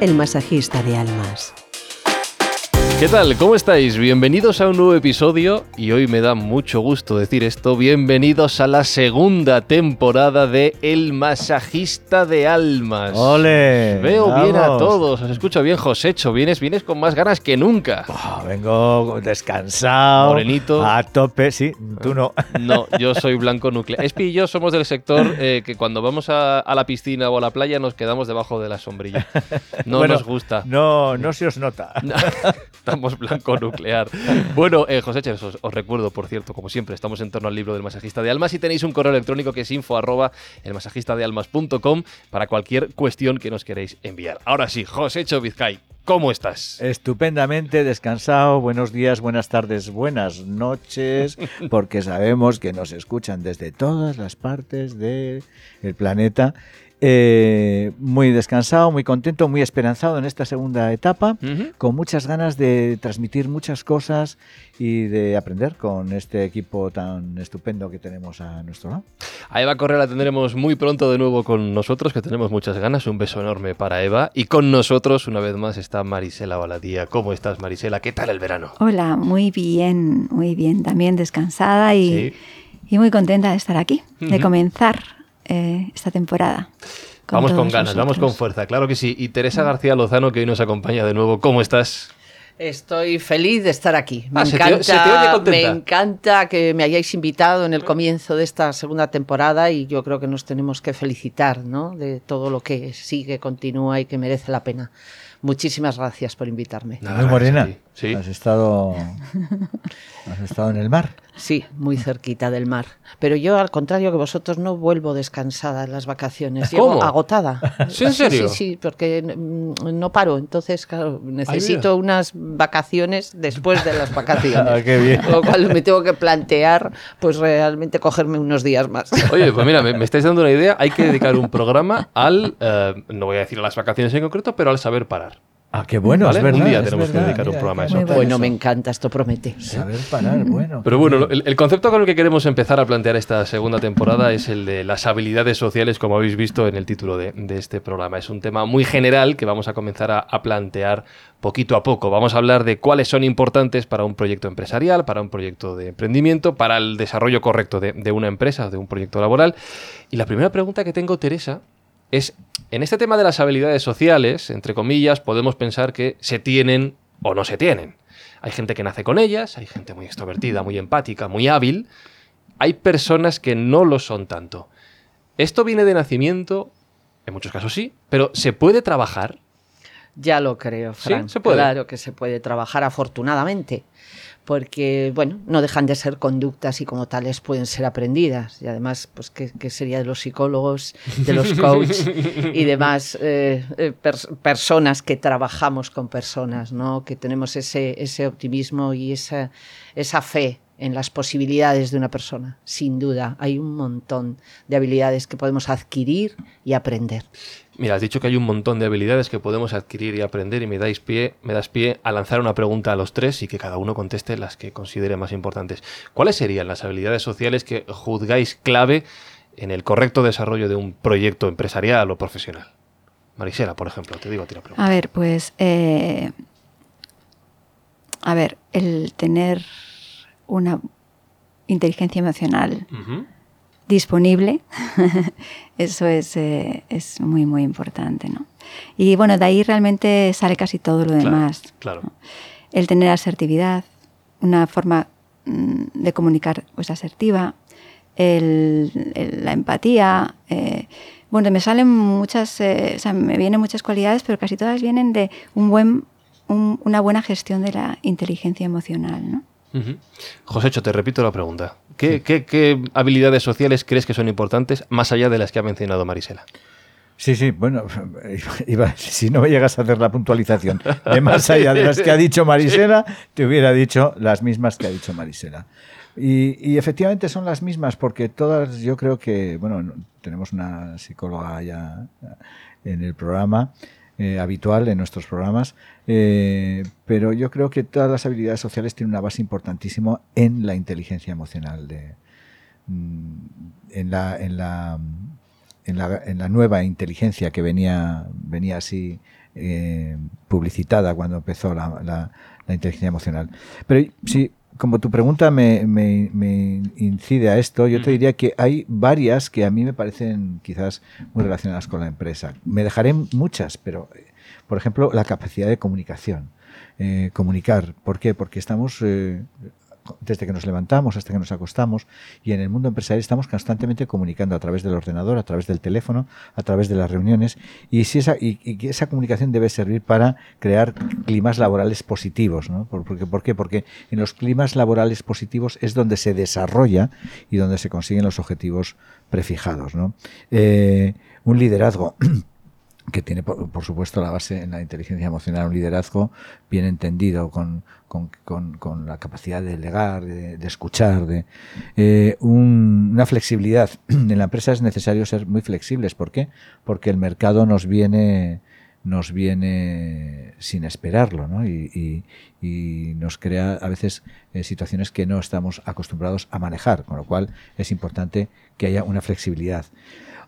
el masajista de almas. ¿Qué tal? ¿Cómo estáis? Bienvenidos a un nuevo episodio y hoy me da mucho gusto decir esto. Bienvenidos a la segunda temporada de El Masajista de Almas. ¡Ole! Veo bien a Vamos. todos, os escucho bien, Josecho. Vienes, vienes con más ganas que nunca. Oh, vengo descansado. Morenito. A tope, sí. Tú no. No, yo soy blanco nuclear. Espi y yo somos del sector eh, que cuando vamos a, a la piscina o a la playa nos quedamos debajo de la sombrilla. No Bueno, nos gusta. No, no se os nota. Estamos blanco nuclear. Bueno, eh, José Ches, os, os recuerdo, por cierto, como siempre, estamos en torno al libro del masajista de almas y tenéis un correo electrónico que es info arroba elmasajistadealmas.com para cualquier cuestión que nos queréis enviar. Ahora sí, José Vizcay, ¿cómo estás? Estupendamente descansado. Buenos días, buenas tardes, buenas noches, porque sabemos que nos escuchan desde todas las partes del planeta. Eh, muy descansado, muy contento, muy esperanzado en esta segunda etapa. Con muchas ganas de transmitir muchas cosas y de aprender con este equipo tan estupendo que tenemos a nuestro lado. A Eva Correa la tendremos muy pronto de nuevo con nosotros, que tenemos muchas ganas. Un beso enorme para Eva. Y con nosotros, una vez más, está Marisela Baladía. ¿Cómo estás, Marisela? ¿Qué tal el verano? Hola, muy bien, muy bien. También descansada y, Sí. y muy contenta de estar aquí, de comenzar eh, esta temporada. vamos con ganas, vamos con fuerza, claro que sí. Y Teresa García Lozano, que hoy nos acompaña de nuevo. ¿Cómo estás? Estoy feliz de estar aquí. Me Ah, se te- encanta, se te oye contenta. me encanta que me hayáis invitado en el comienzo de esta segunda temporada y yo creo que nos tenemos que felicitar, ¿no? De todo lo que sigue, continúa y que merece la pena. Muchísimas gracias por invitarme. Nada, morena. Sí. Has estado, has estado en el mar. Sí, muy cerquita del mar. Pero yo, al contrario que vosotros, no vuelvo descansada en las vacaciones. Llego ¿Cómo? agotada. ¿Sí, en serio? Sí, sí, porque no paro. Entonces, claro, necesito unas vacaciones después de las vacaciones. Ah, qué bien. Con lo cual me tengo que plantear, pues realmente cogerme unos días más. Oye, pues mira, me, me estáis dando una idea. Hay que dedicar un programa al, eh, no voy a decir a las vacaciones en concreto, pero al saber parar. Ah, qué bueno, Vale, es verdad. un día tenemos que dedicar un programa a eso. Bueno, me encanta, esto promete. Saber parar, bueno. Pero bueno, el, el concepto con el que queremos empezar a plantear esta segunda temporada es el de las habilidades sociales, como habéis visto en el título de, de este programa. Es un tema muy general que vamos a comenzar a, a plantear poquito a poco. Vamos a hablar de cuáles son importantes para un proyecto empresarial, para un proyecto de emprendimiento, para el desarrollo correcto de, de una empresa, de un proyecto laboral. Y la primera pregunta que tengo, Teresa, es, en este tema de las habilidades sociales, entre comillas, podemos pensar que se tienen o no se tienen. Hay gente que nace con ellas, hay gente muy extrovertida, muy empática, muy hábil. Hay personas que no lo son tanto. ¿Esto viene de nacimiento? En muchos casos sí, pero ¿se puede trabajar? Ya lo creo, ¿Sí? Fran. ¿Se puede? Claro que se puede trabajar afortunadamente, porque, bueno, no dejan de ser conductas y como tales pueden ser aprendidas. Y además, pues, ¿qué, qué sería de los psicólogos, de los coaches y demás eh, eh, pers- personas que trabajamos con personas, ¿no? Que tenemos ese, ese optimismo y esa, esa fe en las posibilidades de una persona. Sin duda, hay un montón de habilidades que podemos adquirir y aprender. Mira, has dicho que hay un montón de habilidades que podemos adquirir y aprender y me dais pie, me das pie a lanzar una pregunta a los tres y que cada uno conteste las que considere más importantes. ¿Cuáles serían las habilidades sociales que juzgáis clave en el correcto desarrollo de un proyecto empresarial o profesional? Marisela, por ejemplo, te digo a ti la pregunta. A ver, pues, eh, a ver, el tener una inteligencia emocional. Disponible, eso es, eh, es muy, muy importante, ¿no? Y bueno, de ahí realmente sale casi todo lo demás. claro. ¿no? El tener asertividad, una forma mm, de comunicar pues asertiva, el- el- la empatía. eh, bueno, me salen muchas, eh, o sea, me vienen muchas cualidades, pero casi todas vienen de un buen, un- una buena gestión de la inteligencia emocional, ¿no? Ujú. Josécho, te repito la pregunta. ¿Qué, qué- qué habilidades sociales crees que son importantes más allá de las que ha mencionado Marisela? Sí, sí, bueno, iba- si no me llegas a hacer la puntualización de más allá de las que ha dicho Marisela, te hubiera dicho las mismas que ha dicho Marisela. Y, y efectivamente son las mismas porque todas, yo creo que, bueno, no- tenemos una psicóloga ya en el programa, eh, habitual en nuestros programas, eh, pero yo creo que todas las habilidades sociales tienen una base importantísima en la inteligencia emocional de, mm, en la, en la, en la, en la nueva inteligencia que venía, venía así eh, publicitada cuando empezó la, la, la, inteligencia emocional. Pero sí, como tu pregunta me, me, me, incide a esto, yo te diría que hay varias que a mí me parecen quizás muy relacionadas con la empresa. Me dejaré muchas, pero, por ejemplo, la capacidad de comunicación. Eh, comunicar. ¿Por qué? Porque estamos eh, desde que nos levantamos hasta que nos acostamos y en el mundo empresarial estamos constantemente comunicando a través del ordenador, a través del teléfono, a través de las reuniones y, si esa, y, esa comunicación debe servir para crear climas laborales positivos. ¿no? ¿Por, porque, ¿Por qué? Porque en los climas laborales positivos es donde se desarrolla y donde se consiguen los objetivos prefijados. Eh, un liderazgo que tiene, por, por, supuesto, la base en la inteligencia emocional, un liderazgo bien entendido, con, con, con, la capacidad de delegar, de, escuchar, de eh, un, una flexibilidad. En la empresa es necesario ser muy flexibles. ¿Por qué? Porque el mercado nos viene nos viene sin esperarlo ¿no? y, y, y, nos crea a veces eh, situaciones que no estamos acostumbrados a manejar, con lo cual es importante que haya una flexibilidad.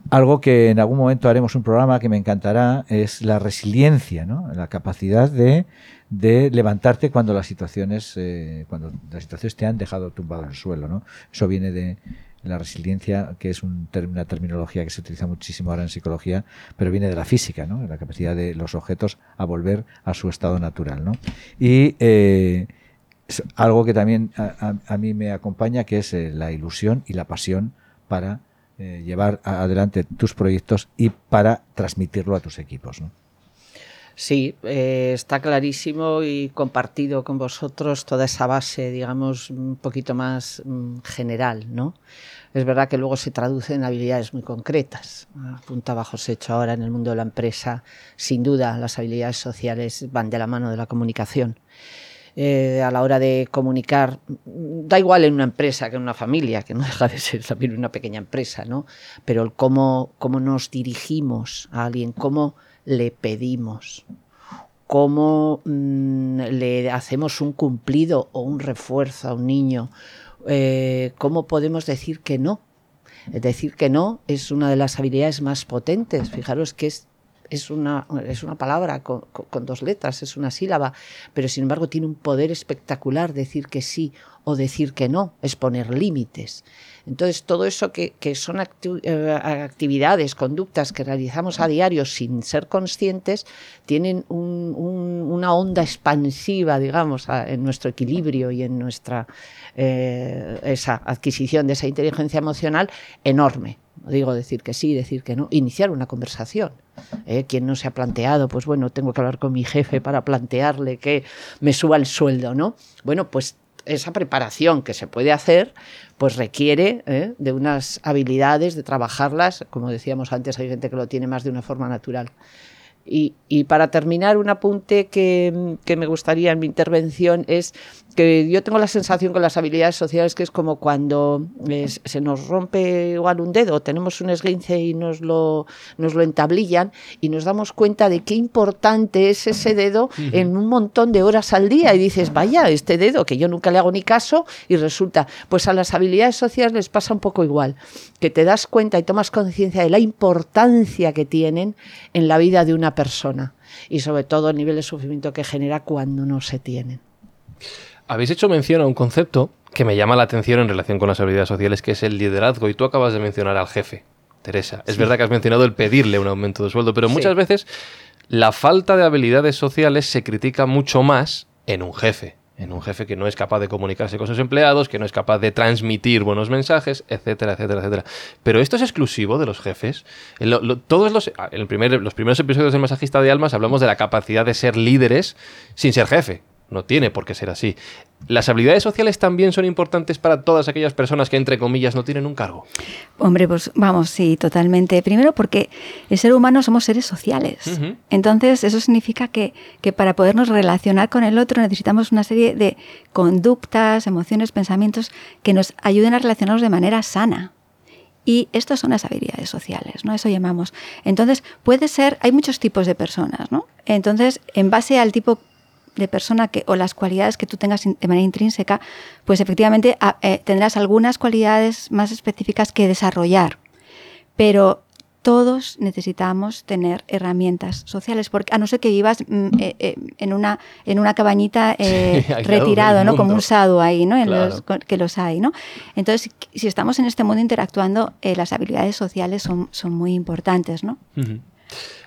Algo que en algún momento haremos un programa que me encantará es la resiliencia, ¿no? la capacidad de, de levantarte cuando las situaciones eh, cuando las situaciones te han dejado tumbado en el suelo. ¿no? Eso viene de la resiliencia, que es un una terminología que se utiliza muchísimo ahora en psicología, pero viene de la física, ¿no? la capacidad de los objetos a volver a su estado natural. ¿no? Y eh, algo que también a, mí me acompaña, que es eh, la ilusión y la pasión para eh, llevar adelante tus proyectos y para transmitirlo a tus equipos. ¿no? Sí, eh, está clarísimo y compartido con vosotros toda esa base, digamos, un poquito más mm, general, ¿no? Es verdad que luego se traduce en habilidades muy concretas. Apuntaba José Hecho ahora en el mundo de la empresa. Sin duda, las habilidades sociales van de la mano de la comunicación. Eh, a la hora de comunicar, da igual en una empresa que en una familia, que no deja de ser también una pequeña empresa, ¿no? Pero el cómo, cómo nos dirigimos a alguien, cómo le pedimos, cómo mmm, le hacemos un cumplido o un refuerzo a un niño, eh, cómo podemos decir que no. Decir que no es una de las habilidades más potentes. Fijaros que es es una, es una palabra con, dos letras, es una sílaba, pero sin embargo tiene un poder espectacular decir que sí o decir que no, es poner límites. Entonces, todo eso que, que son eh, actividades, conductas que realizamos a diario sin ser conscientes, tienen un, un, una onda expansiva, digamos, en nuestro equilibrio y en nuestra eh, esa adquisición de esa inteligencia emocional enorme. Digo decir que sí, decir que no, iniciar una conversación. ¿Eh? Quien no se ha planteado, pues bueno, tengo que hablar con mi jefe para plantearle que me suba el sueldo, ¿no? Bueno, pues esa preparación que se puede hacer, pues requiere ¿eh? de unas habilidades, de trabajarlas. Como decíamos antes, hay gente que lo tiene más de una forma natural. Y, y para terminar, un apunte que, que, me gustaría en mi intervención es que yo tengo la sensación con las habilidades sociales que es como cuando es, se nos rompe igual un dedo, tenemos un esguince y nos lo, nos lo entablillan y nos damos cuenta de qué importante es ese dedo en un montón de horas al día. Y dices, vaya, este dedo que yo nunca le hago ni caso y resulta, pues a las habilidades sociales les pasa un poco igual, que te das cuenta y tomas conciencia de la importancia que tienen en la vida de una persona y sobre todo el nivel de sufrimiento que genera cuando no se tienen. Habéis hecho mención a un concepto que me llama la atención en relación con las habilidades sociales, que es el liderazgo, y tú acabas de mencionar al jefe, Teresa. Es sí. verdad que has mencionado el pedirle un aumento de sueldo, pero sí. muchas veces la falta de habilidades sociales se critica mucho más en un jefe, en un jefe que no es capaz de comunicarse con sus empleados, que no es capaz de transmitir buenos mensajes, etcétera, etcétera, etcétera. Pero esto es exclusivo de los jefes. En lo, todos los, en el primer, los primeros episodios del Masajista de Almas hablamos de la capacidad de ser líderes sin ser jefe. No tiene por qué ser así. ¿Las habilidades sociales también son importantes para todas aquellas personas que, entre comillas, no tienen un cargo? Hombre, pues vamos, sí, totalmente. Primero porque el ser humano somos seres sociales. Uh -huh. Entonces, eso significa que, que, para podernos relacionar con el otro necesitamos una serie de conductas, emociones, pensamientos que nos ayuden a relacionarnos de manera sana. Y estas son las habilidades sociales, ¿no? Eso llamamos. Entonces, puede ser, hay muchos tipos de personas, ¿no? Entonces, en base al tipo de persona que, o las cualidades que tú tengas de manera intrínseca, pues efectivamente eh, tendrás algunas cualidades más específicas que desarrollar. Pero todos necesitamos tener herramientas sociales, porque a no ser que vivas mm, eh, eh, en, una, en una cabañita eh, Sí, retirado, ¿no? Como un sado ahí, ¿no? En Claro. los- que los hay, ¿no? Entonces, si estamos en este mundo interactuando, las habilidades sociales son, son muy importantes, ¿no?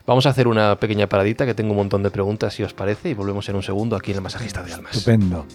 Vamos a hacer una pequeña paradita que tengo un montón de preguntas, si os parece, y volvemos en un segundo aquí en el Masajista de Almas. Estupendo.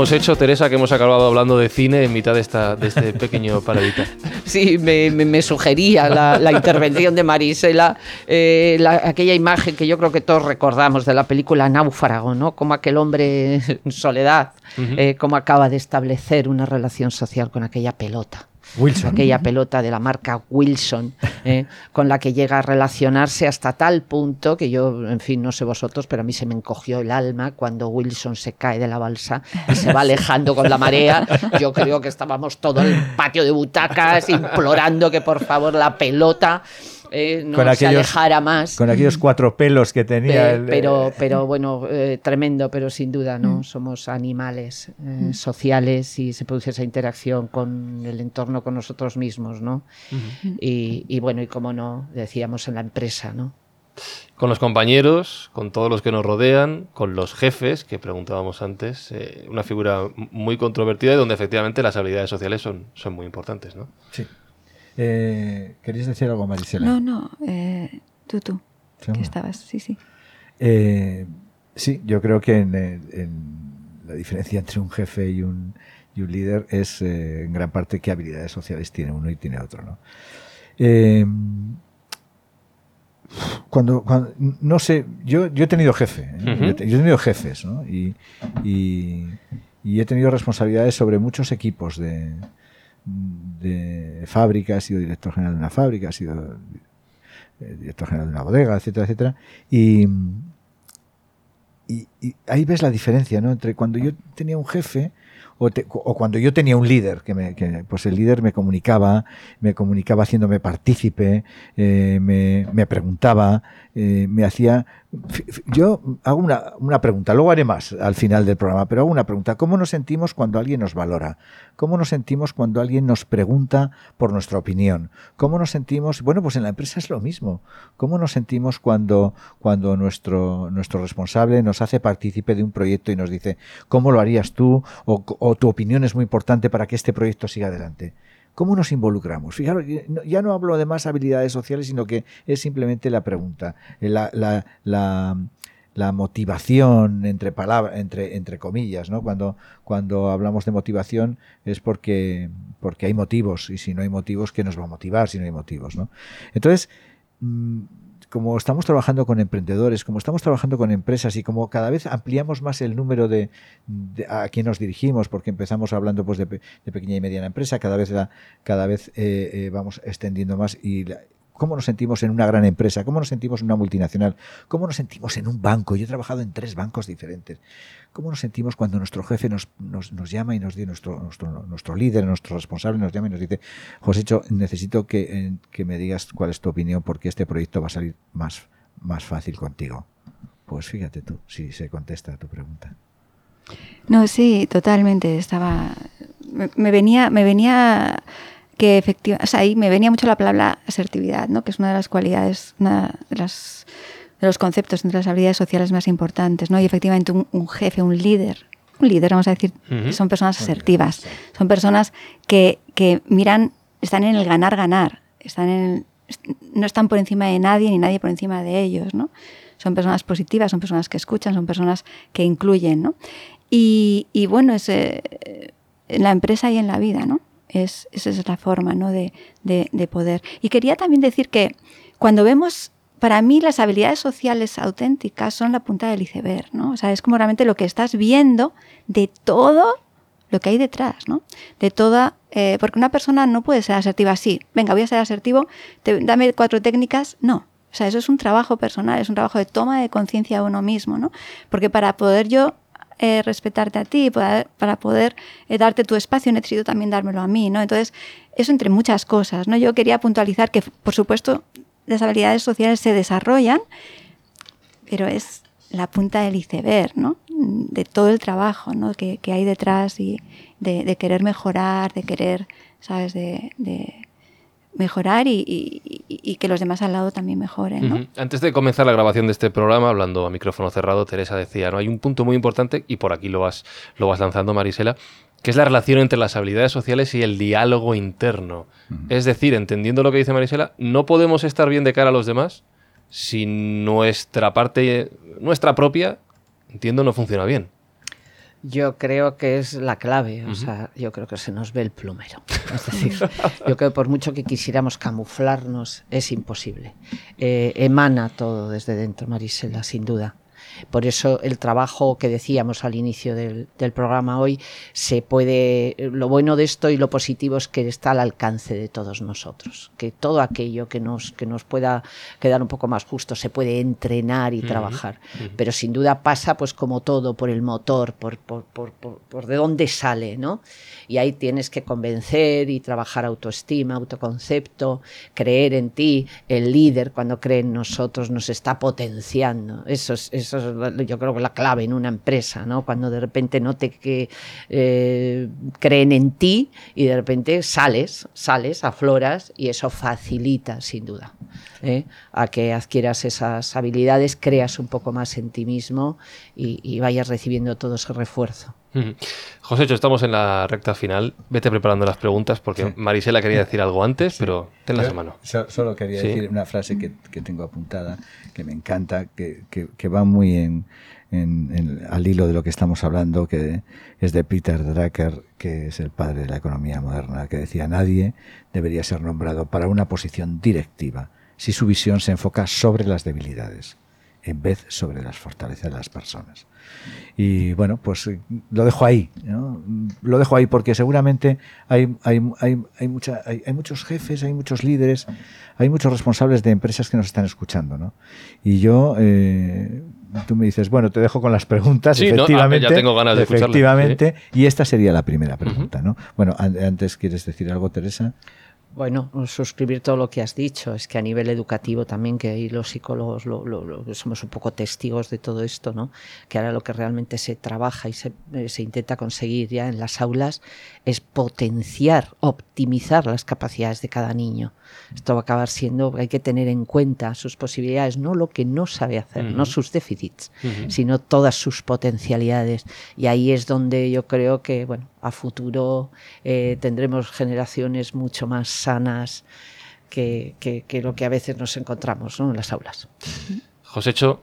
Hemos hecho, Teresa, que hemos acabado hablando de cine en mitad de, esta, de este pequeño paradita. Sí, me, me- me sugería la, la intervención de Marisela, eh, la- aquella imagen que yo creo que todos recordamos de la película Náufrago, ¿no? Como aquel hombre en soledad, eh, cómo acaba de establecer una relación social con aquella pelota. Wilson. Aquella pelota de la marca Wilson, eh, con la que llega a relacionarse hasta tal punto que yo, en fin, no sé vosotros, pero a mí se me encogió el alma cuando Wilson se cae de la balsa y se va alejando con la marea. Yo creo que estábamos todo el patio de butacas implorando que por favor la pelota eh, no Con se aquellos- alejara más. Con aquellos cuatro pelos que tenía. Pe- pero, eh, pero bueno, eh, tremendo, pero sin duda, ¿no? Somos animales eh, sociales y se produce esa interacción con el entorno, con nosotros mismos, ¿no? y, y bueno, y como no, decíamos en la empresa, ¿no? Con los compañeros, con todos los que nos rodean, con los jefes, que preguntábamos antes, eh, una figura muy controvertida y donde efectivamente las habilidades sociales son, son muy importantes, ¿no? sí. Eh, ¿Querías decir algo, Marisela? No, no, eh, tú, tú, que Seguro. estabas, sí, sí. Eh, sí, yo creo que en, en la diferencia entre un jefe y un, y un líder es eh, en gran parte qué habilidades sociales tiene uno y tiene otro. ¿no? Eh, cuando, cuando- no sé, yo, yo he tenido jefe, ¿eh? Yo, he te- yo he tenido jefes ¿no? y, y- y he tenido responsabilidades sobre muchos equipos de, de fábrica, he sido director general de una fábrica, he sido eh, director general de una bodega, etcétera, etcétera. Y, y- y ahí ves la diferencia, ¿no? Entre cuando yo tenía un jefe o, cuando yo tenía un líder, que, me, pues el líder me comunicaba, me comunicaba haciéndome partícipe, eh, me, me preguntaba, eh, me hacía... Yo hago una, una pregunta, luego haré más al final del programa, pero hago una pregunta. ¿Cómo nos sentimos cuando alguien nos valora? ¿Cómo nos sentimos cuando alguien nos pregunta por nuestra opinión? ¿Cómo nos sentimos? Bueno, pues en la empresa es lo mismo. ¿Cómo nos sentimos cuando, cuando nuestro, nuestro responsable nos hace partícipe de un proyecto y nos dice, ¿cómo lo harías tú? O tu opinión es muy importante para que este proyecto siga adelante. ¿Cómo nos involucramos? Fijaros, ya no- hablo de más habilidades sociales, sino que es simplemente la pregunta, la motivación entre palabras, entre, entre comillas, ¿no? Cuando, cuando hablamos de motivación es porque, porque hay motivos, y si no hay motivos, ¿qué nos va a motivar si no hay motivos, ¿no? Entonces, mm, como estamos trabajando con emprendedores, como estamos trabajando con empresas y como cada vez ampliamos más el número de, a quién nos dirigimos, porque empezamos hablando pues de, de pequeña y mediana empresa, cada vez cada vez eh, eh, vamos extendiendo más y la- cómo nos sentimos en una gran empresa, cómo nos sentimos en una multinacional, cómo nos sentimos en un banco. Yo he trabajado en tres bancos diferentes. ¿Cómo nos sentimos cuando nuestro jefe nos, nos, llama y nos dice, nuestro, nuestro, nuestro líder, nuestro responsable nos llama y nos dice, Josécho, necesito que, que me digas cuál es tu opinión porque este proyecto va a salir más, más fácil contigo? Pues fíjate tú, si se contesta a tu pregunta. No, sí, totalmente. Estaba. Me venía, me venía que efectivamente. O sea, ahí me venía mucho la palabra asertividad, ¿no? Que es una de las cualidades, una de las de los conceptos entre las habilidades sociales más importantes, ¿no? Y efectivamente un, un jefe, un líder, un líder, vamos a decir, son personas asertivas, son personas que, que miran, están en el ganar-ganar, están en el- no están por encima de nadie ni nadie por encima de ellos, ¿no? Son personas positivas, son personas que escuchan, son personas que incluyen, ¿no? Y, y bueno, es, eh, en la empresa y en la vida, ¿no? Es, esa es la forma, ¿no? De, de- de poder. Y quería también decir que cuando vemos, para mí las habilidades sociales auténticas son la punta del iceberg, ¿no? O sea, es como realmente lo que estás viendo de todo lo que hay detrás, ¿no? De toda, eh, porque una persona no puede ser asertiva así, venga, voy a ser asertivo, dame cuatro técnicas, no. O sea, eso es un trabajo personal, es un trabajo de toma de conciencia de uno mismo, ¿no? Porque para poder yo eh, respetarte a ti, para, poder eh, darte tu espacio, necesito también dármelo a mí, ¿no? Entonces, eso entre muchas cosas, ¿no? Yo quería puntualizar que, por supuesto, las habilidades sociales se desarrollan, pero es la punta del iceberg, ¿no? De todo el trabajo, ¿no? Que, que hay detrás y de, querer mejorar, de querer, ¿sabes? De mejorar y, y, y, que los demás al lado también mejoren, ¿no? Uh -huh. Antes de comenzar la grabación de este programa, hablando a micrófono cerrado, Teresa decía, ¿no? Hay un punto muy importante, y por aquí lo vas, lo vas lanzando, Marisela, que es la relación entre las habilidades sociales y el diálogo interno. Uh -huh. Es decir, entendiendo lo que dice Marisela, no podemos estar bien de cara a los demás si nuestra parte, nuestra propia, entiendo, no funciona bien. Yo creo que es la clave, o uh -huh. sea, yo creo que se nos ve el plumero. Es decir, yo creo que por mucho que quisiéramos camuflarnos, es imposible. Eh, emana todo desde dentro, Marisela, sin duda. Por eso el trabajo que decíamos al inicio del, del, programa hoy se puede. Lo bueno de esto y lo positivo es que está al alcance de todos nosotros. Que todo aquello que nos, que nos pueda quedar un poco más justo se puede entrenar y uh -huh. trabajar. Uh -huh. Pero sin duda pasa, pues como todo, por el motor, por, por, por, por, de dónde sale, ¿no? Y ahí tienes que convencer y trabajar autoestima, autoconcepto, creer en ti. El líder, cuando cree en nosotros, nos está potenciando. Eso es, eso es yo creo que la clave en una empresa, ¿no? Cuando de repente note que eh, creen en ti y de repente sales, sales, afloras y eso facilita, sin duda, ¿eh? a que adquieras esas habilidades, creas un poco más en ti mismo y, y vayas recibiendo todo ese refuerzo. José, estamos en la recta final. Vete preparando las preguntas porque sí. Marisela quería decir algo antes, sí. pero tenlas a mano. Solo quería ¿Sí? decir una frase que, que, tengo apuntada, que me encanta, que, que, que va muy en, en, en, al hilo de lo que estamos hablando, que es de Peter Drucker, que es el padre de la economía moderna, que decía, nadie debería ser nombrado para una posición directiva si su visión se enfoca sobre las debilidades en vez sobre las fortalezas de las personas. Y bueno, pues lo dejo ahí, ¿no? lo dejo ahí porque seguramente hay, hay, hay, hay, mucha, hay, hay, muchos jefes, hay muchos líderes, hay muchos responsables de empresas que nos están escuchando. ¿no? Y yo, eh, tú me dices, bueno, te dejo con las preguntas, sí, efectivamente. No, ah, ya tengo ganas de efectivamente, sí. y esta sería la primera pregunta. Uh -huh. ¿no? Bueno, antes, ¿quieres decir algo, Teresa? Bueno, suscribir todo lo que has dicho. Es que a nivel educativo también, que ahí los psicólogos lo, lo, lo, somos un poco testigos de todo esto, ¿no? Que ahora lo que realmente se trabaja y se, eh, se, intenta conseguir ya en las aulas es potenciar, optimizar las capacidades de cada niño. Esto va a acabar siendo, hay que tener en cuenta sus posibilidades, no lo que no sabe hacer, uh -huh. no sus déficits, uh -huh. sino todas sus potencialidades. Y ahí es donde yo creo que, bueno, a futuro eh, tendremos generaciones mucho más sanas que, que, que, lo que a veces nos encontramos ¿no? en las aulas. Josécho,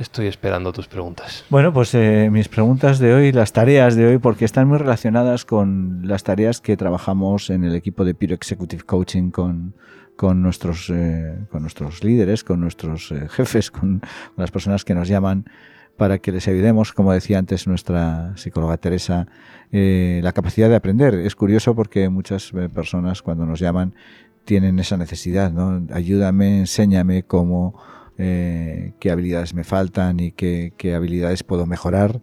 estoy esperando tus preguntas. Bueno, pues eh, mis preguntas de hoy, las tareas de hoy, porque están muy relacionadas con las tareas que trabajamos en el equipo de Piro Executive Coaching con, con nuestros, eh, con nuestros líderes, con nuestros eh, jefes, con, con, las personas que nos llaman para que les ayudemos, como decía antes nuestra psicóloga Teresa, eh, la capacidad de aprender. Es curioso porque muchas eh, personas cuando nos llaman tienen esa necesidad, ¿no? Ayúdame, enséñame cómo, eh, qué habilidades me faltan y qué, qué, habilidades puedo mejorar.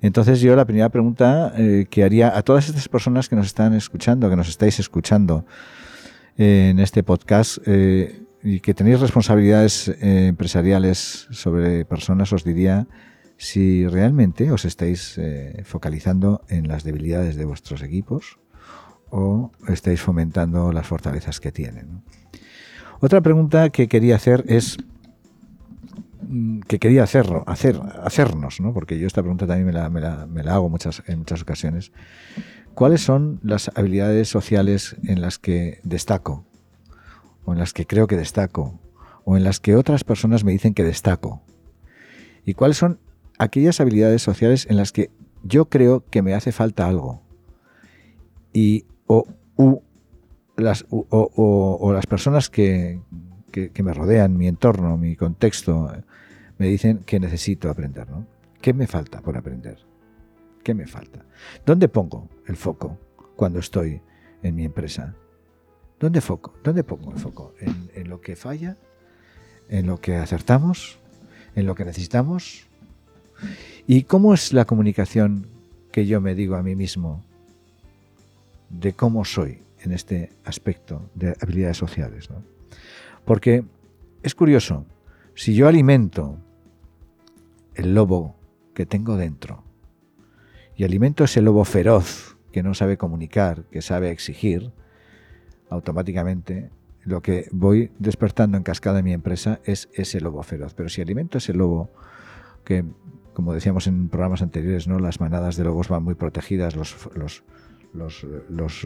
Entonces yo la primera pregunta que haría a todas estas personas que nos están escuchando, que nos estáis escuchando en este podcast, y que tenéis responsabilidades empresariales sobre personas, os diría si realmente os estáis eh, focalizando en las debilidades de vuestros equipos o estáis fomentando las fortalezas que tienen. Otra pregunta que quería hacer es mm, que quería hacerlo, hacer, hacernos, ¿no? porque yo esta pregunta también me la, me la, me la hago muchas, en muchas ocasiones. ¿Cuáles son las habilidades sociales en las que destaco? O en las que creo que destaco? ¿O en las que otras personas me dicen que destaco? ¿Y cuáles son aquellas habilidades sociales en las que yo creo que me hace falta algo. Y o, las, o, las personas que, que, que, me rodean, mi entorno, mi contexto, me dicen que necesito aprender. ¿no? ¿Qué me falta por aprender? ¿Qué me falta? ¿Dónde pongo el foco cuando estoy en mi empresa? ¿Dónde, foco? ¿Dónde pongo el foco? ¿En, lo que falla? ¿En lo que acertamos? ¿En lo que necesitamos? ¿Y cómo es la comunicación que yo me digo a mí mismo de cómo soy en este aspecto de habilidades sociales? ¿no? Porque es curioso, si yo alimento el lobo que tengo dentro y alimento ese lobo feroz que no sabe comunicar, que sabe exigir, automáticamente lo que voy despertando en cascada en mi empresa es ese lobo feroz. Pero si alimento ese lobo que, como decíamos en programas anteriores, ¿no? las manadas de lobos van muy protegidas, los,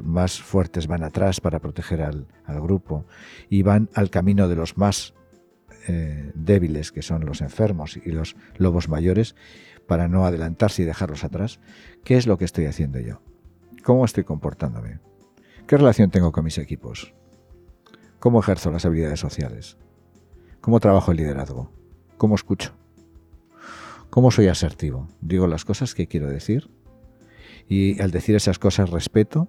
más fuertes van atrás para proteger al, al, grupo y van al camino de los más eh, débiles, que son los enfermos y los lobos mayores, para no adelantarse y dejarlos atrás. ¿Qué es lo que estoy haciendo yo? ¿Cómo estoy comportándome? ¿Qué relación tengo con mis equipos? ¿Cómo ejerzo las habilidades sociales? ¿Cómo trabajo el liderazgo? ¿Cómo escucho? ¿Cómo soy asertivo? ¿Digo las cosas que quiero decir? Y al decir esas cosas respeto.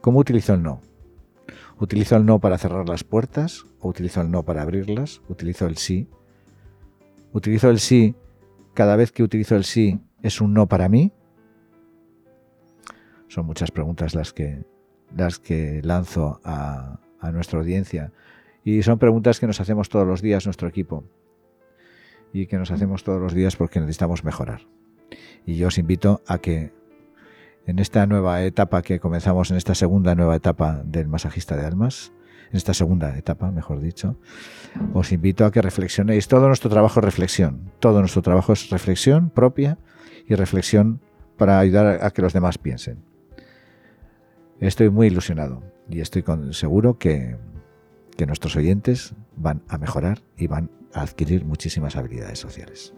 ¿Cómo utilizo el no? ¿Utilizo el no para cerrar las puertas o utilizo el no para abrirlas? ¿Utilizo el sí? ¿Utilizo el sí cada vez que utilizo el sí es un no para mí? Son muchas preguntas las que, las que lanzo a, nuestra audiencia. Y son preguntas que nos hacemos todos los días nuestro equipo. Y que nos hacemos todos los días porque necesitamos mejorar. Y yo os invito a que en esta nueva etapa que comenzamos, en esta segunda nueva etapa del masajista de almas, en esta segunda etapa, mejor dicho, os invito a que reflexionéis. Todo nuestro trabajo es reflexión. Todo nuestro trabajo es reflexión propia y reflexión para ayudar a que los demás piensen. Estoy muy ilusionado y estoy con, seguro que, que nuestros oyentes van a mejorar y van a adquirir muchísimas habilidades sociales.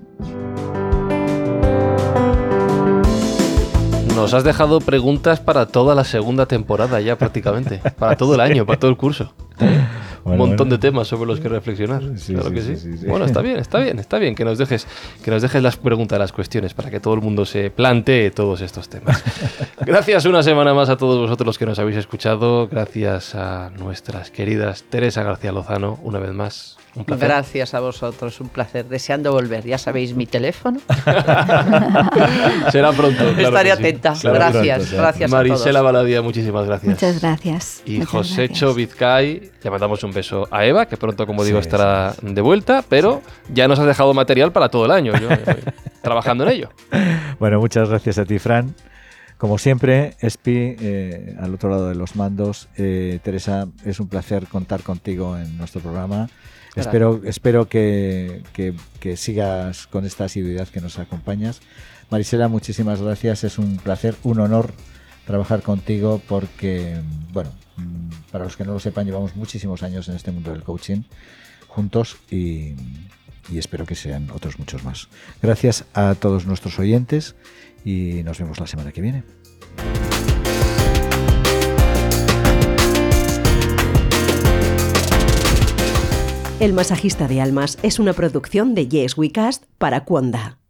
Nos has dejado preguntas para toda la segunda temporada ya prácticamente, para todo el año, para todo el curso. Bueno, un montón bueno. de temas sobre los que reflexionar. Sí, claro sí, que sí, sí. sí, sí. Bueno, está bien, está bien, está bien que nos dejes, que nos dejes las preguntas, las cuestiones, para que todo el mundo se plantee todos estos temas. Gracias una semana más a todos vosotros los que nos habéis escuchado. Gracias a nuestras queridas Teresa García Lozano, una vez más. Un placer. Gracias a vosotros, un placer. Deseando volver. Ya sabéis mi teléfono. Será pronto. claro Estaré atenta. Claro, gracias, pronto, gracias a Marisela todos. Baladia, muchísimas gracias. Muchas gracias. Y muchas Josécho. Vizcay, le mandamos un beso a Eva, que pronto, como digo, Sí, estará de vuelta, pero ya nos has dejado material para todo el año. Yo trabajando en ello. Bueno, muchas gracias a ti, Fran. Como siempre, Espi, eh, al otro lado de los mandos. Eh, Teresa, es un placer contar contigo en nuestro programa. Espero, espero que, que- que sigas con esta asiduidad que nos acompañas. Marisela, muchísimas gracias. Es un placer, un honor trabajar contigo porque, bueno, para los que no lo sepan, llevamos muchísimos años en este mundo del coaching juntos y, y espero que sean otros muchos más. Gracias a todos nuestros oyentes y nos vemos la semana que viene. El masajista de almas es una producción de Yes We Cast para Cuonda.